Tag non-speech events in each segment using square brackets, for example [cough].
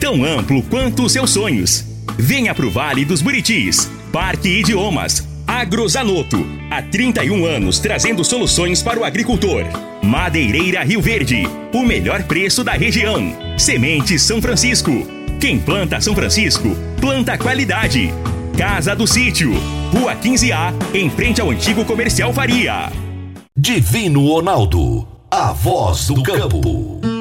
Tão amplo quanto os seus sonhos. Venha pro Vale dos Buritis. Parque Idiomas. Agrozanoto. Há 31 anos trazendo soluções para o agricultor. Madeireira Rio Verde. O melhor preço da região. Sementes São Francisco. Quem planta São Francisco, planta qualidade. Casa do Sítio. Rua 15A, em frente ao antigo comercial Faria. Divino Ronaldo, a voz do campo.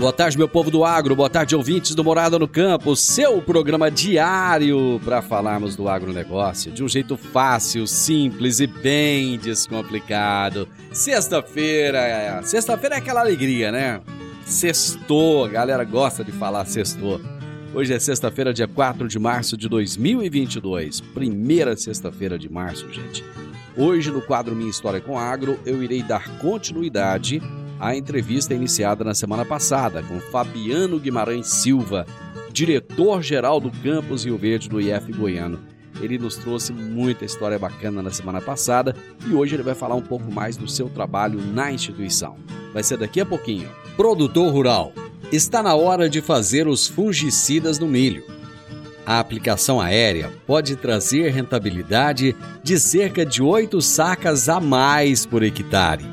Boa tarde, meu povo do agro. Boa tarde, ouvintes do Morada no Campo. Seu programa diário para falarmos do agronegócio de um jeito fácil, simples e bem descomplicado. Sexta-feira, sexta-feira é aquela alegria, né? Sextou, a galera gosta de falar sextou. Hoje é sexta-feira, dia 4 de março de 2022. Primeira sexta-feira de março, gente. Hoje, no quadro Minha História com Agro, eu irei dar continuidade à entrevista iniciada na semana passada com Fabiano Guimarães Silva, diretor-geral do Campus Rio Verde do IF Goiano. Ele nos trouxe muita história bacana na semana passada e hoje ele vai falar um pouco mais do seu trabalho na instituição. Vai ser daqui a pouquinho. Produtor Rural. Está na hora de fazer os fungicidas no milho. A aplicação aérea pode trazer rentabilidade de cerca de 8 sacas a mais por hectare.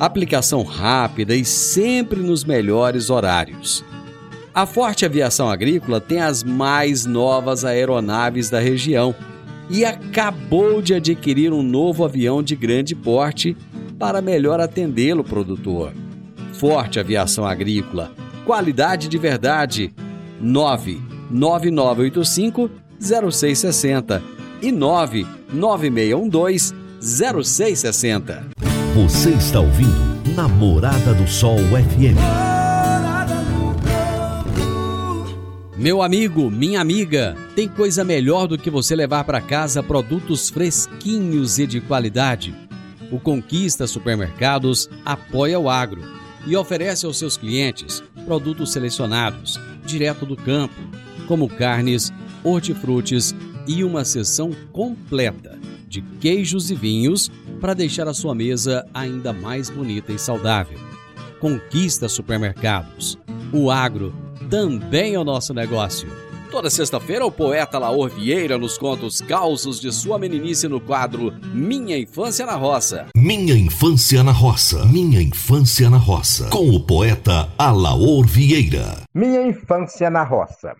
Aplicação rápida e sempre nos melhores horários. A Forte Aviação Agrícola tem as mais novas aeronaves da região e acabou de adquirir um novo avião de grande porte para melhor atendê-lo, produtor. Forte Aviação Agrícola, qualidade de verdade. 99985 0660 e 99612 0660. Você está ouvindo Namorada do Sol FM. Meu amigo, minha amiga, tem coisa melhor do que você levar para casa produtos fresquinhos e de qualidade. O Conquista Supermercados apoia o agro e oferece aos seus clientes produtos selecionados, direto do campo, como carnes, hortifrutis e uma seção completa de queijos e vinhos para deixar a sua mesa ainda mais bonita e saudável. Conquista Supermercados. O agro também é o nosso negócio. Toda sexta-feira, o poeta Laor Vieira nos conta os causos de sua meninice no quadro Minha Infância na Roça. Minha Infância na Roça. Minha Infância na Roça. Com o poeta Alaor Vieira. Minha Infância na Roça.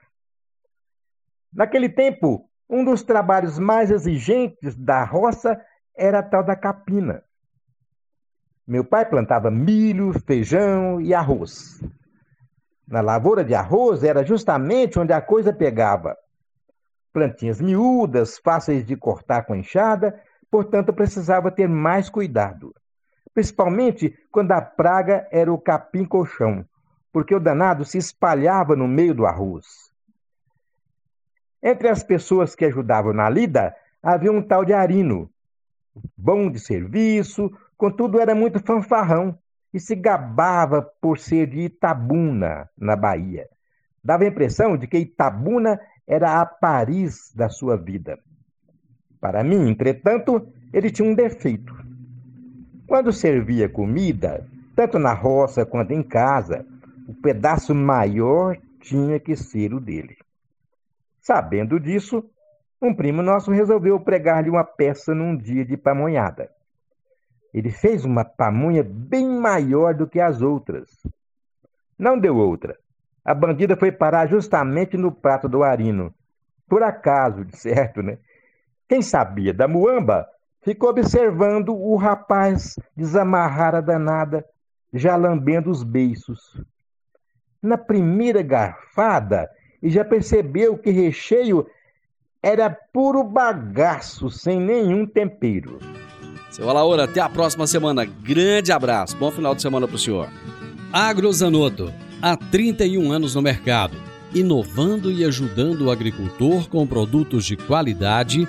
Naquele tempo, um dos trabalhos mais exigentes da roça era a tal da capina. Meu pai plantava milho, feijão e arroz. Na lavoura de arroz era justamente onde a coisa pegava. Plantinhas miúdas, fáceis de cortar com enxada, portanto precisava ter mais cuidado. Principalmente quando a praga era o capim-colchão, porque o danado se espalhava no meio do arroz. Entre as pessoas que ajudavam na lida, havia um tal de Arino. Bom de serviço, contudo era muito fanfarrão e se gabava por ser de Itabuna, na Bahia. Dava a impressão de que Itabuna era a Paris da sua vida. Para mim, entretanto, ele tinha um defeito. Quando servia comida, tanto na roça quanto em casa, o pedaço maior tinha que ser o dele. Sabendo disso, um primo nosso resolveu pregar-lhe uma peça num dia de pamonhada. Ele fez uma pamonha bem maior do que as outras. Não deu outra. A bandida foi parar justamente no prato do Arino. Por acaso, de certo, né? Quem sabia da muamba ficou observando o rapaz desamarrar a danada, já lambendo os beiços. Na primeira garfada, e já percebeu que recheio era puro bagaço, sem nenhum tempero. Seu Alaor, até a próxima semana. Grande abraço. Bom final de semana pro senhor. Agrozanoto, há 31 anos no mercado, inovando e ajudando o agricultor com produtos de qualidade,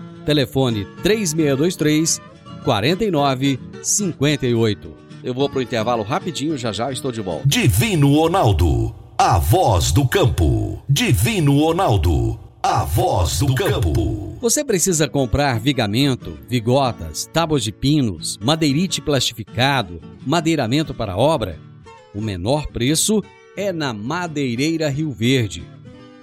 Telefone 3623 4958. Eu vou para o intervalo rapidinho, já já estou de volta. Divino Ronaldo, a voz do campo. Divino Ronaldo, a voz do campo. Você precisa comprar vigamento, vigotas, tábuas de pinos, madeirite plastificado, madeiramento para obra? O menor preço é na Madeireira Rio Verde.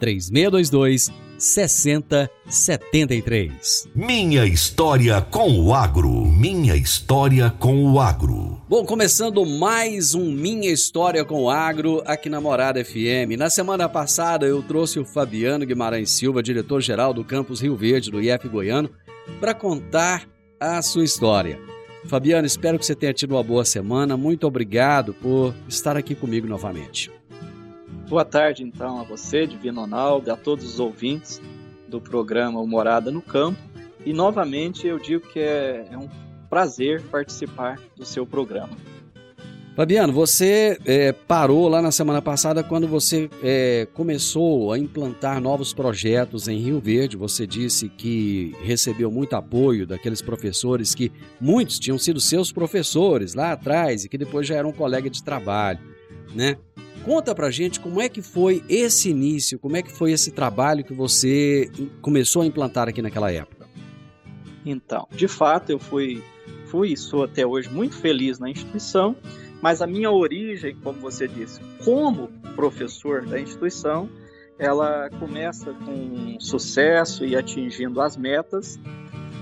3622 6073. Minha história com o agro. Minha história com o agro. Bom, começando mais um Minha História com o Agro aqui na Morada FM. Na semana passada eu trouxe o Fabiano Guimarães Silva, diretor-geral do Campus Rio Verde do IF Goiano, para contar a sua história. Fabiano, espero que você tenha tido uma boa semana. Muito obrigado por estar aqui comigo novamente. Boa tarde, então, a você, Divino Ronaldo, a todos os ouvintes do programa Morada no Campo. E, novamente, eu digo que é, é um prazer participar do seu programa. Fabiano, você é, parou lá na semana passada quando você é, começou a implantar novos projetos em Rio Verde. Você disse que recebeu muito apoio daqueles professores que muitos tinham sido seus professores lá atrás e que depois já eram colega de trabalho, né? Conta pra gente como é que foi esse início, como é que foi esse trabalho que você começou a implantar aqui naquela época. Então, de fato, eu fui, fui e sou até hoje muito feliz na instituição, mas a minha origem, como você disse, como professor da instituição, ela começa com sucesso e atingindo as metas,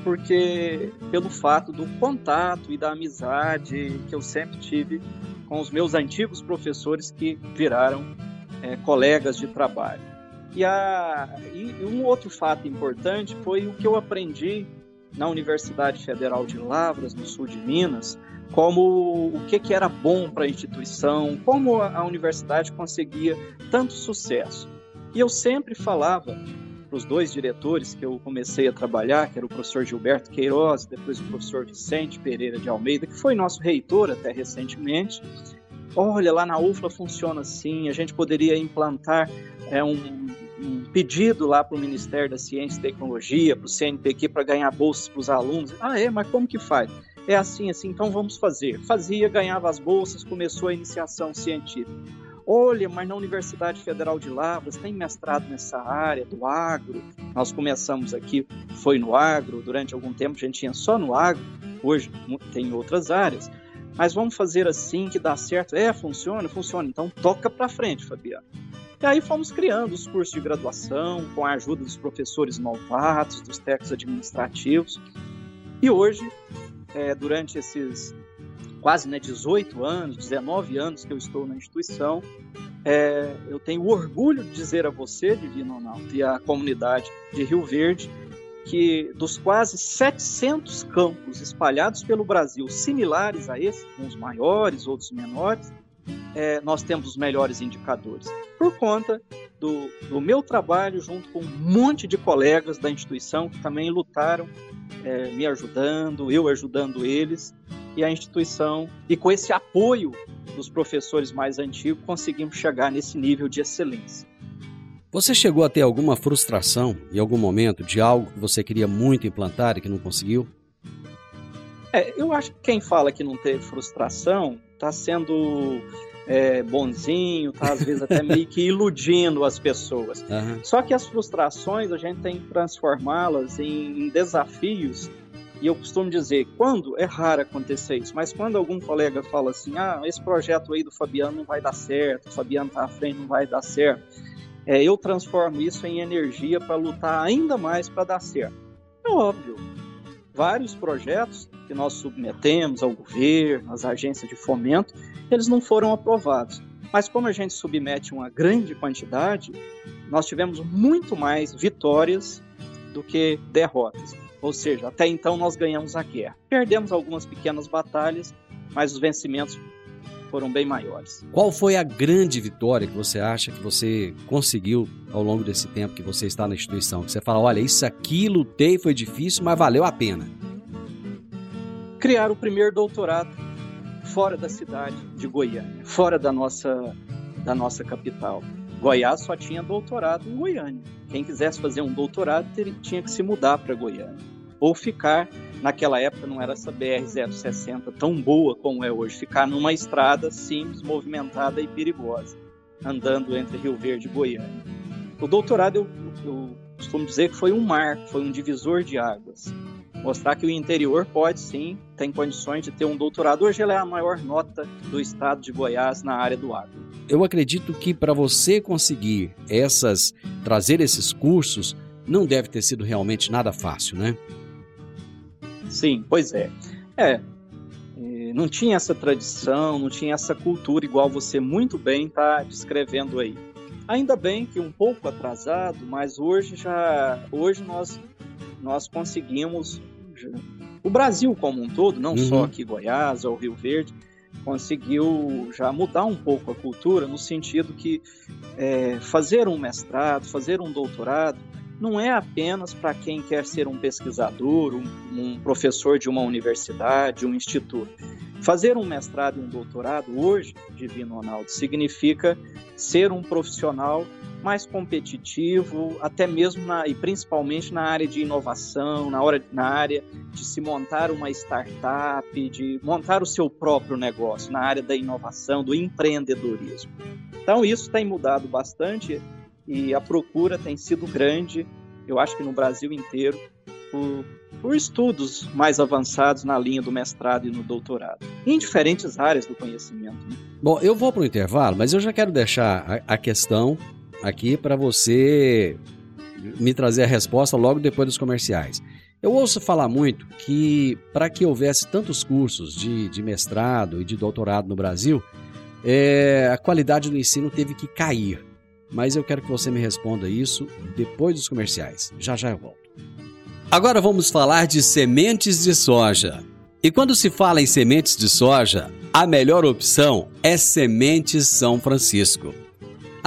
porque pelo fato do contato e da amizade que eu sempre tive com os meus antigos professores que viraram é, colegas de trabalho. E, a, e um outro fato importante foi o que eu aprendi na Universidade Federal de Lavras, no sul de Minas, como o que, que era bom para a instituição, como a, a universidade conseguia tanto sucesso. E eu sempre falava para os dois diretores que eu comecei a trabalhar, que era o professor Gilberto Queiroz, depois o professor Vicente Pereira de Almeida, que foi nosso reitor até recentemente. Olha, lá na UFLA funciona assim, a gente poderia implantar é, um, um pedido lá para o Ministério da Ciência e Tecnologia, para o CNPq, para ganhar bolsas para os alunos. Ah, é? Mas como que faz? É assim, assim, então vamos fazer. Fazia, ganhava as bolsas, começou a iniciação científica. Olha, mas na Universidade Federal de Lavras tem mestrado nessa área do agro. Nós começamos aqui, foi no agro, durante algum tempo a gente tinha só no agro, hoje tem outras áreas. Mas vamos fazer assim que dá certo. É, funciona, funciona. Então toca para frente, Fabiano. E aí fomos criando os cursos de graduação com a ajuda dos professores novatos, dos técnicos administrativos. E hoje, é, durante esses quase né, 18 anos, 19 anos que eu estou na instituição. É, eu tenho orgulho de dizer a você, Divino Ronaldo, e à comunidade de Rio Verde, que dos quase 700 campos espalhados pelo Brasil, similares a esse, uns maiores, outros menores, é, nós temos os melhores indicadores. Por conta do, do, meu trabalho, junto com um monte de colegas da instituição que também lutaram, é, me ajudando, eu ajudando eles, e a instituição, e com esse apoio dos professores mais antigos, conseguimos chegar nesse nível de excelência. Você chegou a ter alguma frustração em algum momento de algo que você queria muito implantar e que não conseguiu? É, eu acho que quem fala que não teve frustração está sendo é, bonzinho, tá às vezes até meio que iludindo as pessoas. Uhum. Só que as frustrações a gente tem que transformá-las em, em desafios e eu costumo dizer, quando é raro acontecer isso, mas quando algum colega fala assim, ah, esse projeto aí do Fabiano não vai dar certo, o Fabiano tá à frente, não vai dar certo, é, eu transformo isso em energia para lutar ainda mais para dar certo. É óbvio, vários projetos que nós submetemos ao governo, às agências de fomento, eles não foram aprovados. Mas como a gente submete uma grande quantidade, nós tivemos muito mais vitórias do que derrotas. Ou seja, até então nós ganhamos a guerra. Perdemos algumas pequenas batalhas, mas os vencimentos foram bem maiores. Qual foi a grande vitória que você acha que você conseguiu ao longo desse tempo que você está na instituição? Que você fala, olha, isso aqui lutei, foi difícil, mas valeu a pena. Criar o primeiro doutorado fora da cidade de Goiânia, fora da nossa, da nossa capital. Goiás só tinha doutorado em Goiânia. Quem quisesse fazer um doutorado tinha que se mudar para Goiânia. Ou ficar, naquela época não era essa BR-060 tão boa como é hoje, ficar numa estrada simples, movimentada e perigosa, andando entre Rio Verde e Goiânia. O doutorado, eu, eu costumo dizer que foi um marco, foi um divisor de águas mostrar que o interior pode sim, tem condições de ter um doutorado. Hoje ela é a maior nota do estado de Goiás na área do agro. Eu acredito que para você conseguir essas, trazer esses cursos, não deve ter sido realmente nada fácil, né? Sim, pois é. É, não tinha essa tradição, não tinha essa cultura igual você muito bem está descrevendo aí. Ainda bem que um pouco atrasado, mas hoje já hoje nós nós conseguimos, o Brasil como um todo, não uhum. só aqui Goiás ou Rio Verde, conseguiu já mudar um pouco a cultura no sentido que é, fazer um mestrado, fazer um doutorado, não é apenas para quem quer ser um pesquisador, um, um, professor de uma universidade, um instituto. Fazer um mestrado e um doutorado hoje, Divino Ronaldo, significa ser um profissional mais competitivo, até mesmo na, e principalmente na área de inovação, na, hora, na área de se montar uma startup, de montar o seu próprio negócio, na área da inovação, do empreendedorismo. Então, isso tem mudado bastante e a procura tem sido grande, eu acho que no Brasil inteiro, por, por estudos mais avançados na linha do mestrado e no doutorado, em diferentes áreas do conhecimento. Né? Bom, eu vou para o intervalo, mas eu já quero deixar a, a questão aqui para você me trazer a resposta logo depois dos comerciais. Eu ouço falar muito que para que houvesse tantos cursos de, de, mestrado e de doutorado no Brasil, é, a qualidade do ensino teve que cair. Mas eu quero que você me responda isso depois dos comerciais. Já já eu volto. Agora vamos falar de sementes de soja. E quando se fala em sementes de soja, a melhor opção é Sementes São Francisco.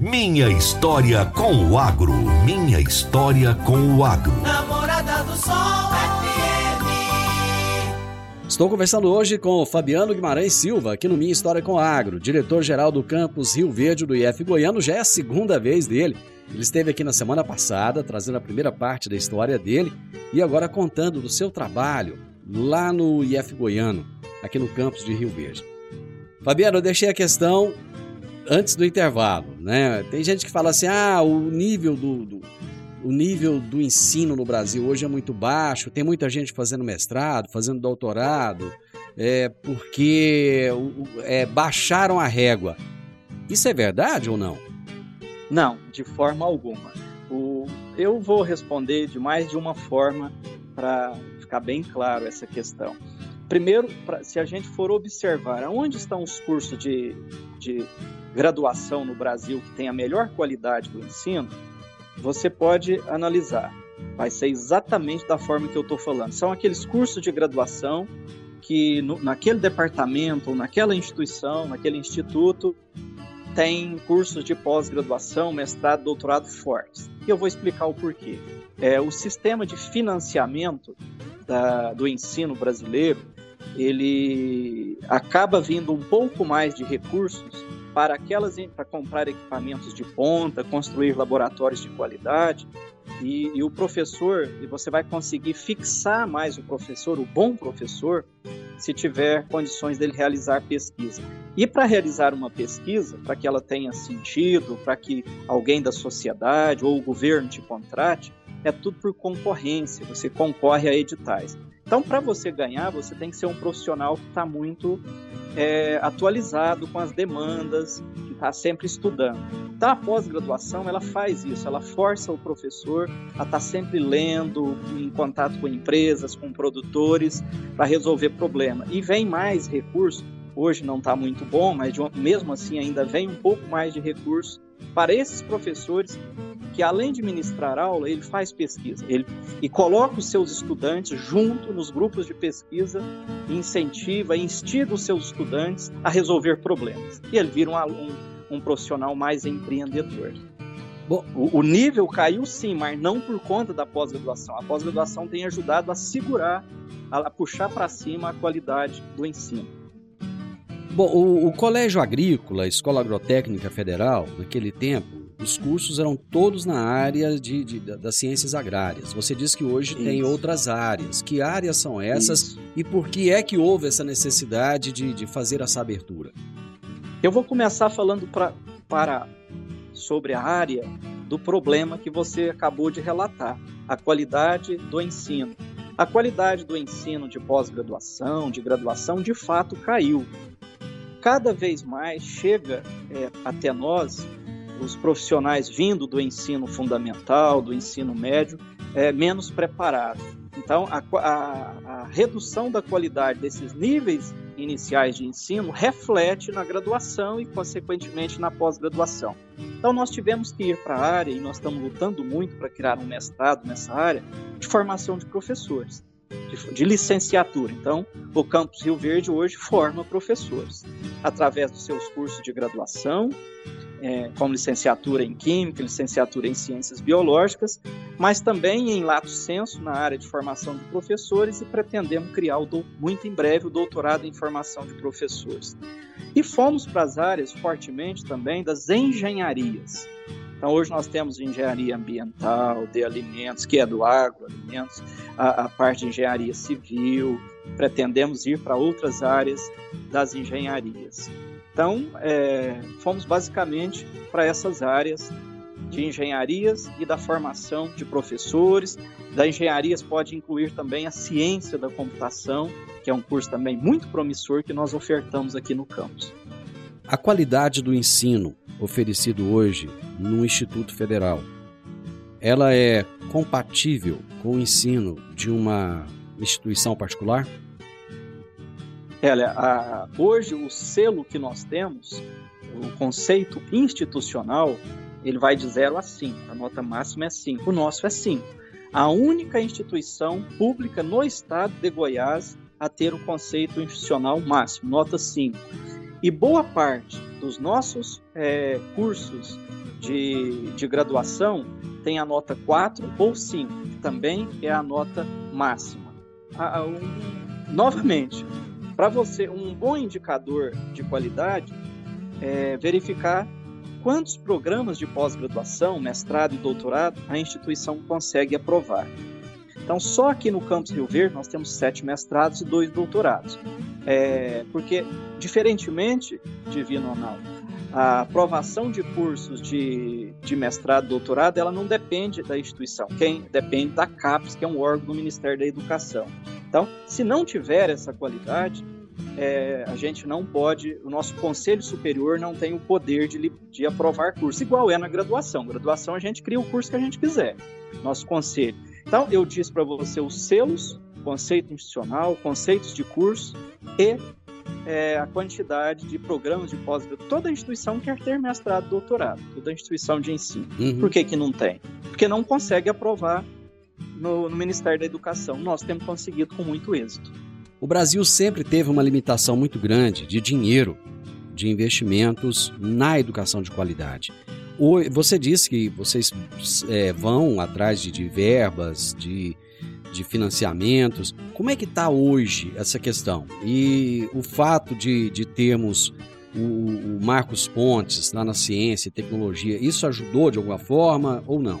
Minha história com o agro. Minha história com o agro. Namorada do Sol FM. Estou conversando hoje com Fabiano Guimarães Silva, aqui no Minha História com Agro, diretor-geral do campus Rio Verde do IF Goiano. Já é a segunda vez dele. Ele esteve aqui na semana passada, trazendo a primeira parte da história dele e agora contando do seu trabalho lá no IF Goiano, aqui no campus de Rio Verde. Fabiano, eu deixei a questão antes do intervalo, né? Tem gente que fala assim: ah, o nível do, do o nível do ensino no Brasil hoje é muito baixo, tem muita gente fazendo mestrado, fazendo doutorado, é, porque é, baixaram a régua. Isso é verdade ou não? Não, de forma alguma. O, eu vou responder de mais de uma forma para ficar bem claro essa questão. Primeiro, pra, se a gente for observar aonde estão os cursos de, de graduação no Brasil que tem a melhor qualidade do ensino, você pode analisar. Vai ser exatamente da forma que eu estou falando. São aqueles cursos de graduação que no, naquele departamento, naquela instituição, naquele instituto, tem cursos de pós-graduação, mestrado, doutorado fortes. E eu vou explicar o porquê. É, o sistema de financiamento da, do ensino brasileiro, ele acaba vindo um pouco mais de recursos para aquelas para comprar equipamentos de ponta, construir laboratórios de qualidade e, e, o professor e você vai conseguir fixar mais o professor, o bom professor, se tiver condições dele realizar pesquisa. E para realizar uma pesquisa, para que ela tenha sentido, para que alguém da sociedade ou o governo te contrate, é tudo por concorrência. Você concorre a editais. Então, para você ganhar, você tem que ser um profissional que está muito é, atualizado com as demandas, que está sempre estudando. Então, a pós-graduação, ela faz isso, ela força o professor a estar tá sempre lendo, em contato com empresas, com produtores, para resolver problema. E vem mais recurso, hoje não está muito bom, mas mesmo assim ainda vem um pouco mais de recurso para esses professores que além de ministrar aula, ele faz pesquisa. Ele e coloca os seus estudantes junto nos grupos de pesquisa, incentiva, instiga os seus estudantes a resolver problemas. E ele vira um aluno, um profissional mais empreendedor. Bom, o, nível caiu sim, mas não por conta da pós-graduação. A pós-graduação tem ajudado a segurar, a, puxar para cima a qualidade do ensino. Bom, o, o, Colégio Agrícola, Escola Agrotécnica Federal, naquele tempo, os cursos eram todos na área de, de das ciências agrárias. Você disse que hoje Isso. tem outras áreas. Que áreas são essas Isso. e por que é que houve essa necessidade de, de fazer essa abertura? Eu vou começar falando pra, para sobre a área do problema que você acabou de relatar, a qualidade do ensino. A qualidade do ensino de pós-graduação, de graduação, de fato caiu. Cada vez mais chega é, até nós os profissionais vindo do ensino fundamental, do ensino médio, é, menos preparados. Então, a, a, a, redução da qualidade desses níveis iniciais de ensino reflete na graduação e, consequentemente, na pós-graduação. Então, nós tivemos que ir para a área, e nós estamos lutando muito para criar um mestrado nessa área, de formação de professores, de, de licenciatura. Então, o Campus Rio Verde hoje forma professores, através dos seus cursos de graduação, é, como licenciatura em Química, licenciatura em Ciências Biológicas, mas também em lato senso na área de formação de professores e pretendemos criar muito em breve o doutorado em formação de professores. E fomos para as áreas fortemente também das engenharias. Então hoje nós temos engenharia ambiental, de alimentos, que é do agroalimentos, a, a parte de engenharia civil, pretendemos ir para outras áreas das engenharias. Então, é, fomos basicamente para essas áreas de engenharias e da formação de professores. Da engenharias pode incluir também a ciência da computação, que é um curso também muito promissor que nós ofertamos aqui no campus. A qualidade do ensino oferecido hoje no Instituto Federal, ela é compatível com o ensino de uma instituição particular? Olha, a, hoje o selo que nós temos, o conceito institucional, ele vai de 0 a 5. A nota máxima é 5. O nosso é 5. A única instituição pública no estado de Goiás a ter o conceito institucional máximo, nota 5. E boa parte dos nossos é, cursos de, de graduação tem a nota 4 ou 5, que também é a nota máxima. A, um, novamente, para você, um bom indicador de qualidade é verificar quantos programas de pós-graduação, mestrado e doutorado a instituição consegue aprovar. Então, só aqui no campus Rio Verde nós temos sete mestrados e dois doutorados. É, porque, diferentemente, Divino Ronaldo, a aprovação de cursos de, de mestrado doutorado, ela não depende da instituição, quem depende da CAPES, que é um órgão do Ministério da Educação. Então, se não tiver essa qualidade, é, a gente não pode, o nosso conselho superior não tem o poder de, de aprovar curso, igual é na graduação. Graduação a gente cria o curso que a gente quiser, nosso conselho. Então, eu disse para você os selos, conceito institucional, conceitos de curso e é, a quantidade de programas de pós-graduação. Toda instituição quer ter mestrado, doutorado, toda instituição de ensino. Uhum. Por que, que não tem? Porque não consegue aprovar no, no Ministério da Educação. Nós temos conseguido com muito êxito. O Brasil sempre teve uma limitação muito grande de dinheiro, de investimentos na educação de qualidade. Você disse que vocês é, vão atrás de, de verbas, de, de financiamentos. Como é que está hoje essa questão? E o fato de, de termos o, o Marcos Pontes lá na ciência e tecnologia, isso ajudou de alguma forma ou não?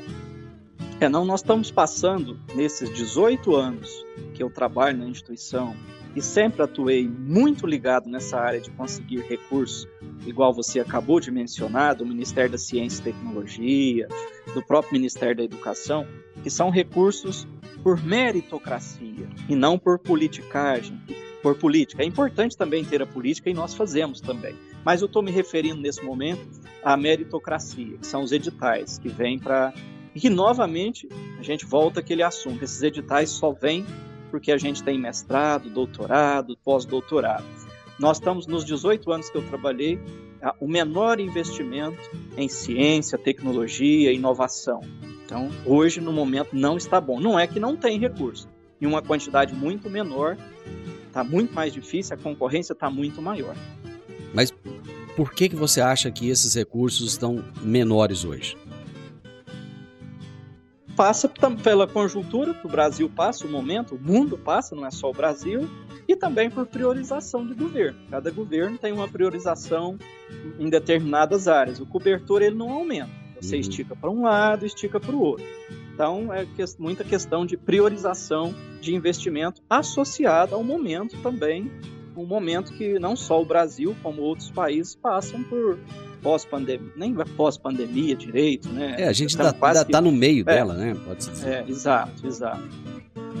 É, não, nós estamos passando, nesses 18 anos que eu trabalho na instituição, e sempre atuei muito ligado nessa área de conseguir recursos, igual você acabou de mencionar, do Ministério da Ciência e Tecnologia, do próprio Ministério da Educação, que são recursos por meritocracia e não por politicagem, por política. É importante também ter a política e nós fazemos também. Mas eu estou me referindo nesse momento à meritocracia, que são os editais que vêm para e que, novamente, a gente volta àquele assunto. Esses editais só vêm porque a gente tem mestrado, doutorado, pós-doutorado. Nós estamos nos 18 anos que eu trabalhei, o menor investimento em ciência, tecnologia, inovação. Então, hoje, no momento, não está bom. Não é que não tem recurso. Em uma quantidade muito menor, está muito mais difícil, a concorrência está muito maior. Mas por que, que você acha que esses recursos estão menores hoje? Passa pela conjuntura que o Brasil passa, o momento, o mundo passa, não é só o Brasil, e também por priorização de governo. Cada governo tem uma priorização em determinadas áreas. O cobertor ele não aumenta. Você uhum. estica para um lado, estica para o outro. Então, é muita questão de priorização de investimento associada ao momento também, um momento que não só o Brasil, como outros países passam por pós-pandemia, nem pós-pandemia direito, né? É, a gente ainda está que... no meio é, dela, né? Pode ser. É, exato, exato.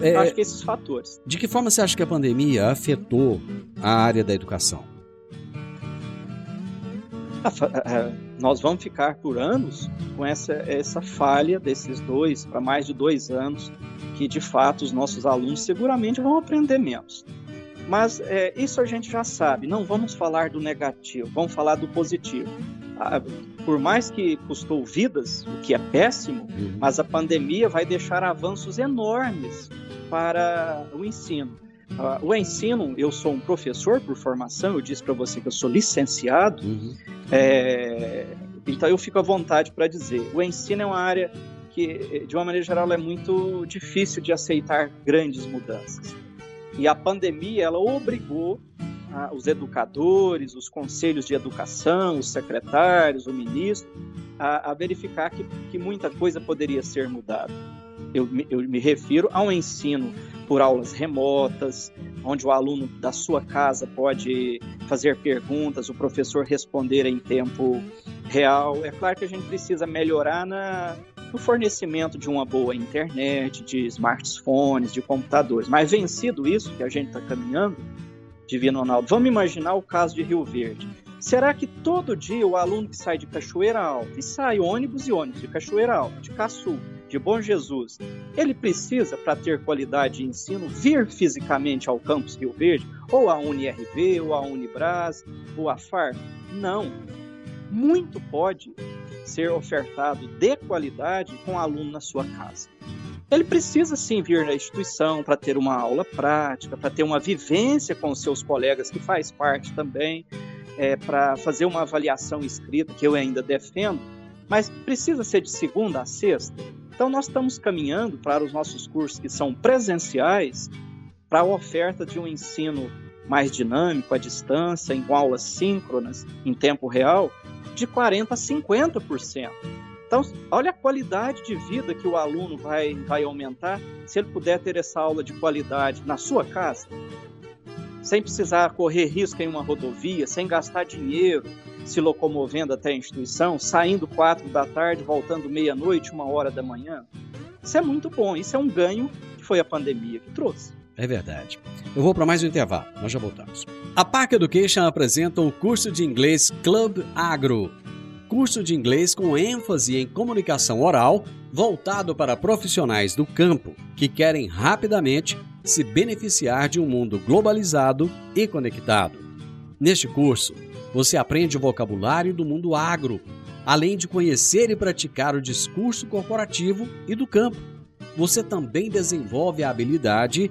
É, acho que esses fatores. De que forma você acha que a pandemia afetou a área da educação? nós vamos ficar por anos com essa, essa falha desses dois, para mais de dois anos, que de fato os nossos alunos seguramente vão aprender menos. Mas é, isso a gente já sabe, não vamos falar do negativo, vamos falar do positivo. Ah, por mais que custou vidas, o que é péssimo, uhum. mas a pandemia vai deixar avanços enormes para o ensino. Uh, o ensino, eu sou um professor por formação, eu disse para você que eu sou licenciado, uhum. é, então eu fico à vontade para dizer: o ensino é uma área que, de uma maneira geral, é muito difícil de aceitar grandes mudanças. E a pandemia ela obrigou ah, os educadores, os conselhos de educação, os secretários, o ministro, a, a verificar que, que muita coisa poderia ser mudada. Eu, eu me refiro ao ensino por aulas remotas, onde o aluno da sua casa pode fazer perguntas, o professor responder em tempo real. É claro que a gente precisa melhorar na, no fornecimento de uma boa internet, de smartphones, de computadores. Mas vencido isso, que a gente está caminhando, Divino Ronaldo, vamos imaginar o caso de Rio Verde. Será que todo dia o aluno que sai de Cachoeira Alta, e sai ônibus e ônibus de Cachoeira Alta, de Caçu, de Bom Jesus, ele precisa, para ter qualidade de ensino, vir fisicamente ao campus Rio Verde, ou a UniRV, ou a Unibras, ou a FAR? Não. Muito pode ser ofertado de qualidade com o aluno na sua casa. Ele precisa sim vir na instituição para ter uma aula prática, para ter uma vivência com os seus colegas, que faz parte também, é, para fazer uma avaliação escrita, que eu ainda defendo, mas precisa ser de segunda a sexta. Então, nós estamos caminhando para os nossos cursos que são presenciais, para a oferta de um ensino mais dinâmico, à distância, em aulas síncronas, em tempo real, de 40% a 50%. Então, olha a qualidade de vida que o aluno vai, vai aumentar se ele puder ter essa aula de qualidade na sua casa, sem precisar correr risco em uma rodovia, sem gastar dinheiro se locomovendo até a instituição, saindo quatro da tarde, voltando meia-noite, uma hora da manhã. Isso é muito bom, isso é um ganho que foi a pandemia que trouxe. É verdade. Eu vou para mais um intervalo, nós já voltamos. A Park Education apresenta o curso de inglês Club Agro. Curso de inglês com ênfase em comunicação oral, voltado para profissionais do campo que querem rapidamente se beneficiar de um mundo globalizado e conectado. Neste curso, você aprende o vocabulário do mundo agro, além de conhecer e praticar o discurso corporativo e do campo. Você também desenvolve a habilidade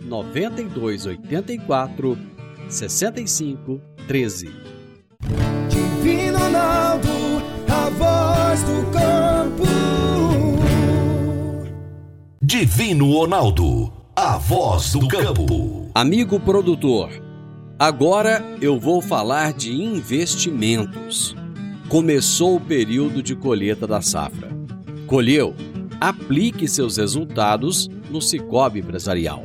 9284 6513. Divino Ronaldo, a voz do campo. Divino Ronaldo, a voz do campo. Amigo produtor, agora eu vou falar de investimentos. Começou o período de colheita da safra. Colheu? Aplique seus resultados no Cicobi Empresarial.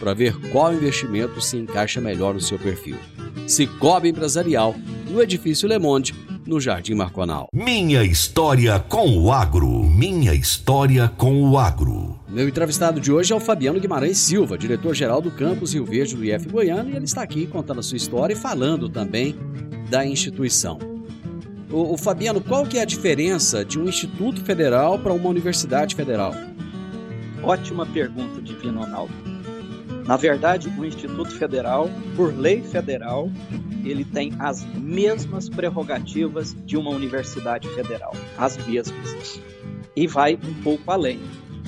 para ver qual investimento se encaixa melhor no seu perfil. Cicobi Empresarial, no Edifício Le Monde, no Jardim Marconal. Minha história com o agro. Minha história com o agro. Meu entrevistado de hoje é o Fabiano Guimarães Silva, diretor-geral do campus Rio Verde do IF Goiano, e ele está aqui contando a sua história e falando também da instituição. O, o Fabiano, qual que é a diferença de um instituto federal para uma universidade federal? Ótima pergunta, Divino Ronaldo. Na verdade, o Instituto Federal, por lei federal, ele tem as mesmas prerrogativas de uma universidade federal, as mesmas. E vai um pouco além.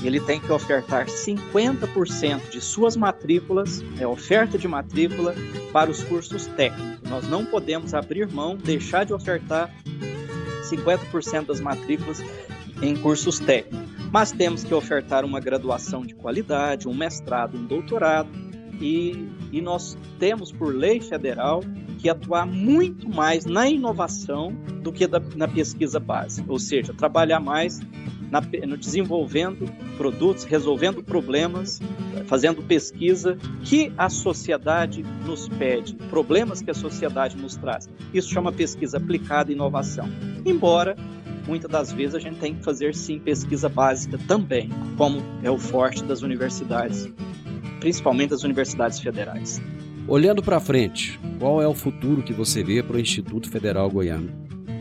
Ele tem que ofertar 50% de suas matrículas, é oferta de matrícula, para os cursos técnicos. Nós não podemos abrir mão, deixar de ofertar 50% das matrículas em cursos técnicos mas temos que ofertar uma graduação de qualidade, um mestrado, um doutorado, e, e nós temos, por lei federal, que atuar muito mais na inovação do que da, na pesquisa básica, ou seja, trabalhar mais na, no desenvolvendo produtos, resolvendo problemas, fazendo pesquisa que a sociedade nos pede, problemas que a sociedade nos traz. Isso chama pesquisa aplicada e inovação. Embora muitas das vezes a gente tem que fazer sim pesquisa básica também, como é o forte das universidades, principalmente das universidades federais. Olhando para frente, qual é o futuro que você vê para o Instituto Federal Goiano?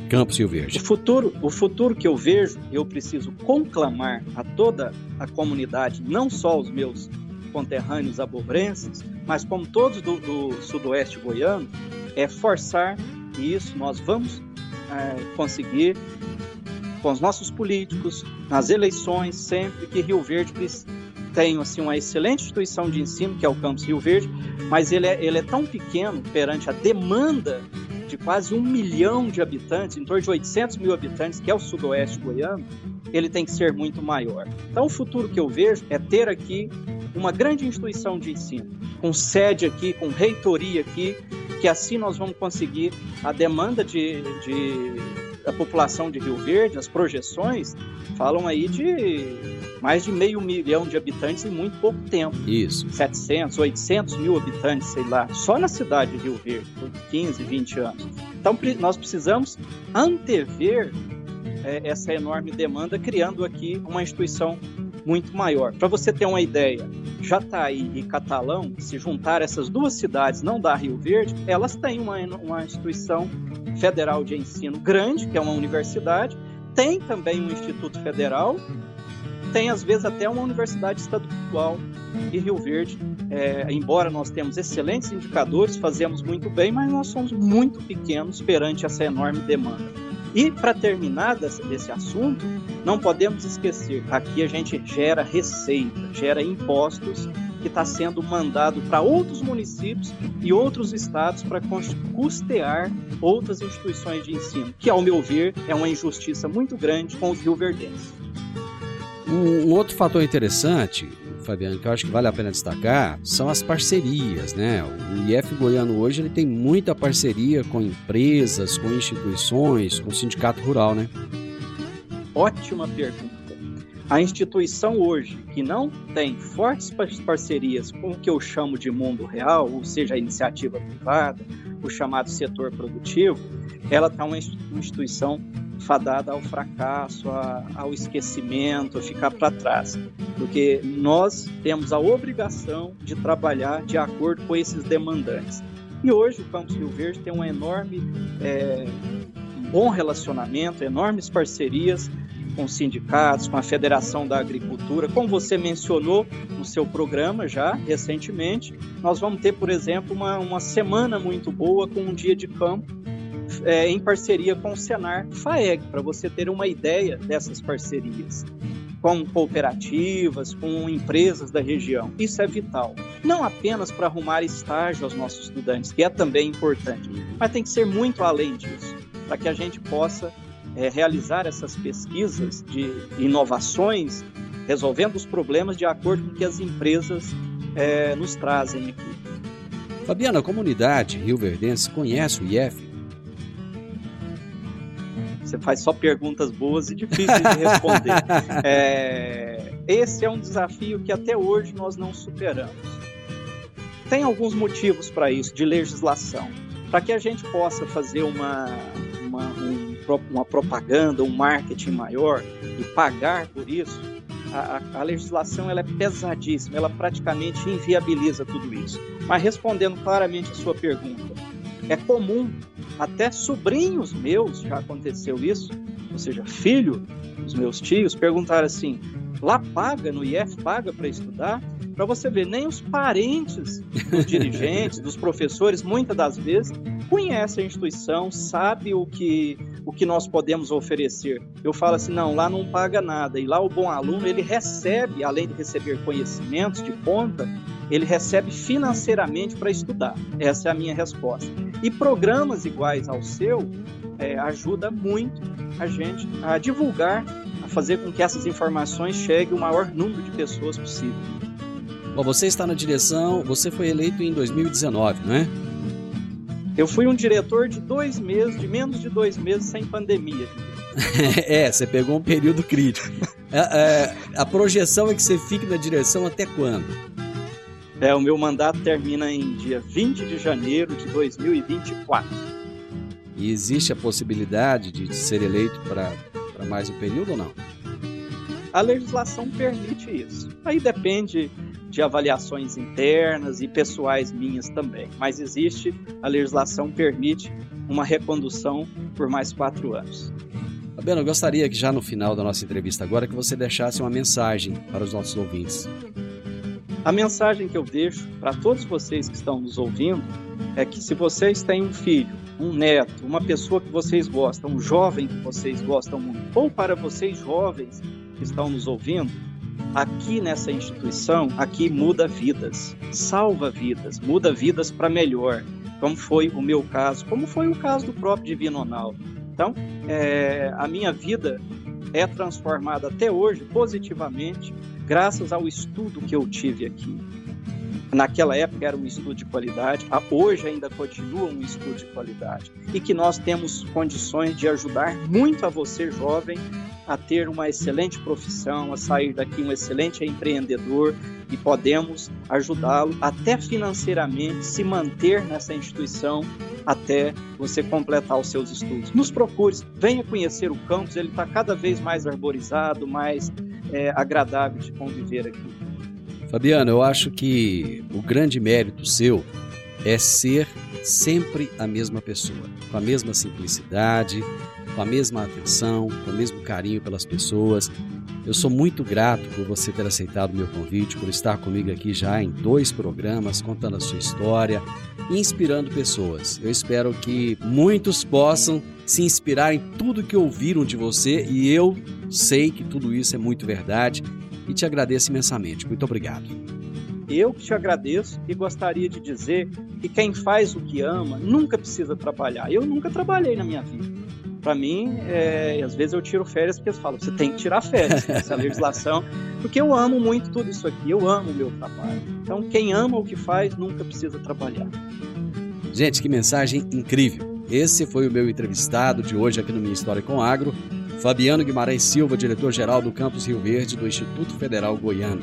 Campos Rio Verde. O futuro, o futuro que eu vejo, eu preciso conclamar a toda a comunidade, não só os meus conterrâneos abobrenses, mas como todos do, do sudoeste goiano, é forçar e isso nós vamos é, conseguir com os nossos políticos, nas eleições, sempre que Rio Verde tem assim, uma excelente instituição de ensino, que é o Campus Rio Verde, mas ele é, ele é tão pequeno perante a demanda de quase um milhão de habitantes, em torno de 800 mil habitantes, que é o sudoeste goiano, ele tem que ser muito maior. Então, o futuro que eu vejo é ter aqui uma grande instituição de ensino, com sede aqui, com reitoria aqui, que assim nós vamos conseguir a demanda de, de a população de Rio Verde, as projeções, falam aí de mais de meio milhão de habitantes em muito pouco tempo. Isso. 700, 800 mil habitantes, sei lá, só na cidade de Rio Verde, por 15, 20 anos. Então, nós precisamos antever é, essa enorme demanda, criando aqui uma instituição muito maior. Para você ter uma ideia, Jataí e Catalão, se juntar essas duas cidades, não dá Rio Verde, elas têm uma, uma instituição federal de ensino grande, que é uma universidade, tem também um instituto federal, tem às vezes até uma universidade estadual e Rio Verde, é, embora nós temos excelentes indicadores, fazemos muito bem, mas nós somos muito pequenos perante essa enorme demanda. E para terminar desse, desse assunto, não podemos esquecer, aqui a gente gera receita, gera impostos que está sendo mandado para outros municípios e outros estados para custear outras instituições de ensino, que, ao meu ver, é uma injustiça muito grande com os rioverdenses. Um, um outro fator interessante Fabiano, que eu acho que vale a pena destacar, são as parcerias, né? O IF Goiano hoje ele tem muita parceria com empresas, com instituições, com o sindicato rural, né? Ótima pergunta. A instituição hoje que não tem fortes parcerias com o que eu chamo de mundo real, ou seja, a iniciativa privada, o chamado setor produtivo, ela está uma instituição fadada ao fracasso, a, ao esquecimento, a ficar para trás. Porque nós temos a obrigação de trabalhar de acordo com esses demandantes. E hoje o Campus Rio Verde tem um enorme, é, bom relacionamento, enormes parcerias com sindicatos, com a Federação da Agricultura. Como você mencionou no seu programa já recentemente, nós vamos ter, por exemplo, uma, uma semana muito boa com um dia de campo é, em parceria com o Senar FAEG, para você ter uma ideia dessas parcerias com cooperativas, com empresas da região. Isso é vital. Não apenas para arrumar estágio aos nossos estudantes, que é também importante, mas tem que ser muito além disso, para que a gente possa é, realizar essas pesquisas de inovações, resolvendo os problemas de acordo com o que as empresas é, nos trazem aqui. Fabiana, a comunidade rio-verdense conhece o IF você faz só perguntas boas e difíceis de responder. [laughs] é, esse é um desafio que até hoje nós não superamos. Tem alguns motivos para isso, de legislação. Para que a gente possa fazer uma, uma, um, uma propaganda, um marketing maior e pagar por isso, a, a, legislação ela é pesadíssima, ela praticamente inviabiliza tudo isso. Mas respondendo claramente a sua pergunta, é comum até sobrinhos meus já aconteceu isso, ou seja, filho dos meus tios, perguntaram assim: lá paga, no IF paga para estudar? Para você ver, nem os parentes dos dirigentes, [laughs] dos professores, muitas das vezes, conhecem a instituição, sabe o que, o que nós podemos oferecer. Eu falo assim, não, lá não paga nada. E lá o bom aluno, ele recebe, além de receber conhecimentos de ponta, ele recebe financeiramente para estudar. Essa é a minha resposta. E programas iguais ao seu é, ajuda muito a gente a divulgar, a fazer com que essas informações cheguem ao maior número de pessoas possível. Bom, você está na direção, você foi eleito em 2019, não é? Eu fui um diretor de dois meses, de menos de dois meses sem pandemia. [laughs] é, você pegou um período crítico. É, a projeção é que você fique na direção até quando? É, o meu mandato termina em dia 20 de janeiro de 2024. E existe a possibilidade de ser eleito para mais um período ou não? A legislação permite isso. Aí depende de avaliações internas e pessoais minhas também. Mas existe, a legislação permite uma recondução por mais quatro anos. Fabiano, eu gostaria que já no final da nossa entrevista agora que você deixasse uma mensagem para os nossos ouvintes. A mensagem que eu deixo para todos vocês que estão nos ouvindo é que se vocês têm um filho, um neto, uma pessoa que vocês gostam, um jovem que vocês gostam muito, ou para vocês jovens que estão nos ouvindo, aqui nessa instituição, aqui muda vidas, salva vidas, muda vidas para melhor, como foi o meu caso, como foi o caso do próprio Divino Ronaldo. Então, é, a minha vida é transformada até hoje positivamente graças ao estudo que eu tive aqui. naquela época era um estudo de qualidade, hoje ainda continua um estudo de qualidade e que nós temos condições de ajudar muito a você jovem a ter uma excelente profissão, a sair daqui um excelente empreendedor e podemos ajudá-lo até financeiramente se manter nessa instituição até você completar os seus estudos. Nos procure, venha conhecer o campus, ele está cada vez mais arborizado, mais é, agradável de conviver aqui. Fabiano, eu acho que o grande mérito seu é ser sempre a mesma pessoa, com a mesma simplicidade, com a mesma atenção, com o mesmo carinho pelas pessoas. Eu sou muito grato por você ter aceitado o meu convite, por estar comigo aqui já em dois programas, contando a sua história inspirando pessoas. Eu espero que muitos possam se inspirar em tudo que ouviram de você e eu sei que tudo isso é muito verdade e te agradeço imensamente. Muito obrigado. Eu que te agradeço e gostaria de dizer que quem faz o que ama nunca precisa trabalhar. Eu nunca trabalhei na minha vida para mim, é, às vezes eu tiro férias porque eles falam, você tem que tirar férias essa legislação, [laughs] porque eu amo muito tudo isso aqui, eu amo o meu trabalho. Então, quem ama o que faz nunca precisa trabalhar. Gente, que mensagem incrível! Esse foi o meu entrevistado de hoje aqui no Minha História com Agro, Fabiano Guimarães Silva, diretor-geral do Campus Rio Verde do Instituto Federal Goiano.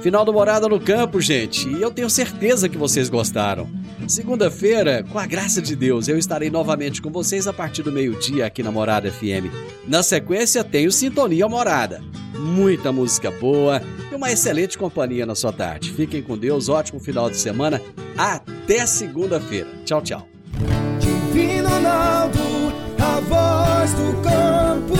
Final do Morada no Campo, gente, e eu tenho certeza que vocês gostaram. Segunda-feira, com a graça de Deus, eu estarei novamente com vocês a partir do meio-dia aqui na Morada FM. Na sequência, tenho Sintonia Morada. Muita música boa e uma excelente companhia na sua tarde. Fiquem com Deus, ótimo final de semana. Até segunda-feira. Tchau, tchau. Divino Ronaldo, a voz do campo.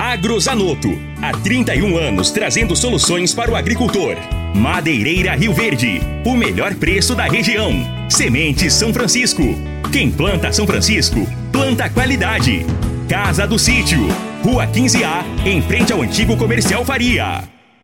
Agrozanoto. Há 31 anos trazendo soluções para o agricultor. Madeireira Rio Verde. O melhor preço da região. Sementes São Francisco. Quem planta São Francisco, planta qualidade. Casa do Sítio. Rua 15A, em frente ao antigo comercial Faria.